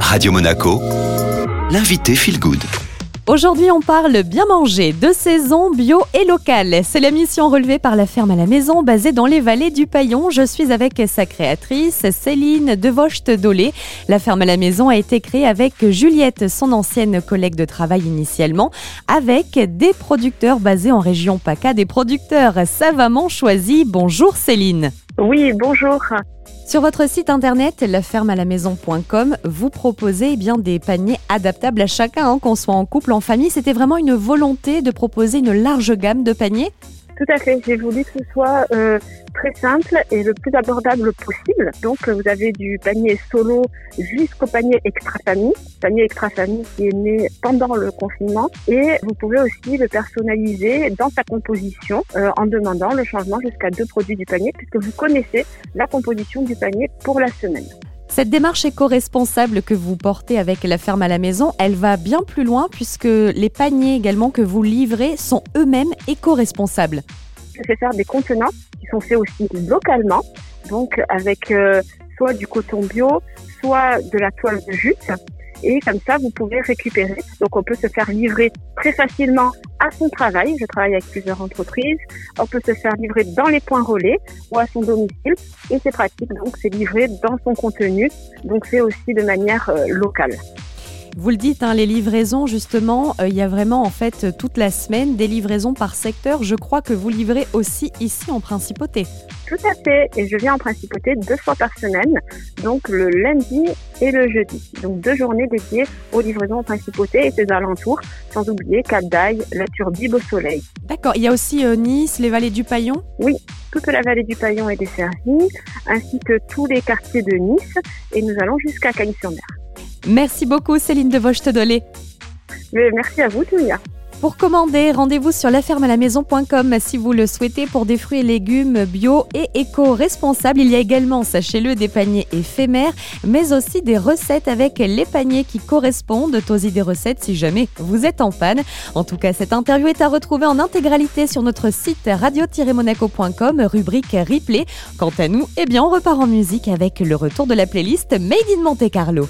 Radio Monaco, l'invité Feel Good. Aujourd'hui, on parle bien manger, de saison, bio et local. C'est la mission relevée par la ferme à la maison basée dans les vallées du Paillon. Je suis avec sa créatrice, Céline Devocht-Dolé. La ferme à la maison a été créée avec Juliette, son ancienne collègue de travail initialement, avec des producteurs basés en région PACA, des producteurs savamment choisis. Bonjour Céline. Oui, bonjour. Sur votre site internet lafermealamaison.com, vous proposez eh bien des paniers adaptables à chacun, hein, qu'on soit en couple, en famille. C'était vraiment une volonté de proposer une large gamme de paniers tout à fait. J'ai voulu que ce soit euh, très simple et le plus abordable possible. Donc, vous avez du panier solo jusqu'au panier extra famille, panier extra famille qui est né pendant le confinement. Et vous pouvez aussi le personnaliser dans sa composition euh, en demandant le changement jusqu'à deux produits du panier puisque vous connaissez la composition du panier pour la semaine. Cette démarche éco-responsable que vous portez avec la ferme à la maison, elle va bien plus loin puisque les paniers également que vous livrez sont eux-mêmes éco-responsables. Je fais faire des contenants qui sont faits aussi localement, donc avec euh, soit du coton bio, soit de la toile de jute et comme ça vous pouvez récupérer. Donc on peut se faire livrer très facilement à son travail. Je travaille avec plusieurs entreprises. On peut se faire livrer dans les points relais ou à son domicile et c'est pratique. Donc c'est livré dans son contenu. Donc c'est aussi de manière euh, locale. Vous le dites, hein, les livraisons, justement, euh, il y a vraiment en fait toute la semaine des livraisons par secteur. Je crois que vous livrez aussi ici en principauté. Tout à fait, et je viens en principauté deux fois par semaine, donc le lundi et le jeudi. Donc deux journées dédiées aux livraisons en principauté et ses alentours, sans oublier Cap d'Aille, la Turbie, Beau Soleil. D'accord, il y a aussi euh, Nice, les vallées du Paillon Oui, toute la vallée du Paillon est desservie, ainsi que tous les quartiers de Nice, et nous allons jusqu'à Cagnes-sur-Mer. Merci beaucoup Céline de Vochtedolé. Merci à vous, Tounia. Pour commander, rendez-vous sur lafermealamaison.com si vous le souhaitez pour des fruits et légumes bio et éco-responsables. Il y a également, sachez-le, des paniers éphémères, mais aussi des recettes avec les paniers qui correspondent aux idées recettes si jamais vous êtes en panne. En tout cas, cette interview est à retrouver en intégralité sur notre site radio-monaco.com, rubrique replay. Quant à nous, eh bien, on repart en musique avec le retour de la playlist Made in Monte Carlo.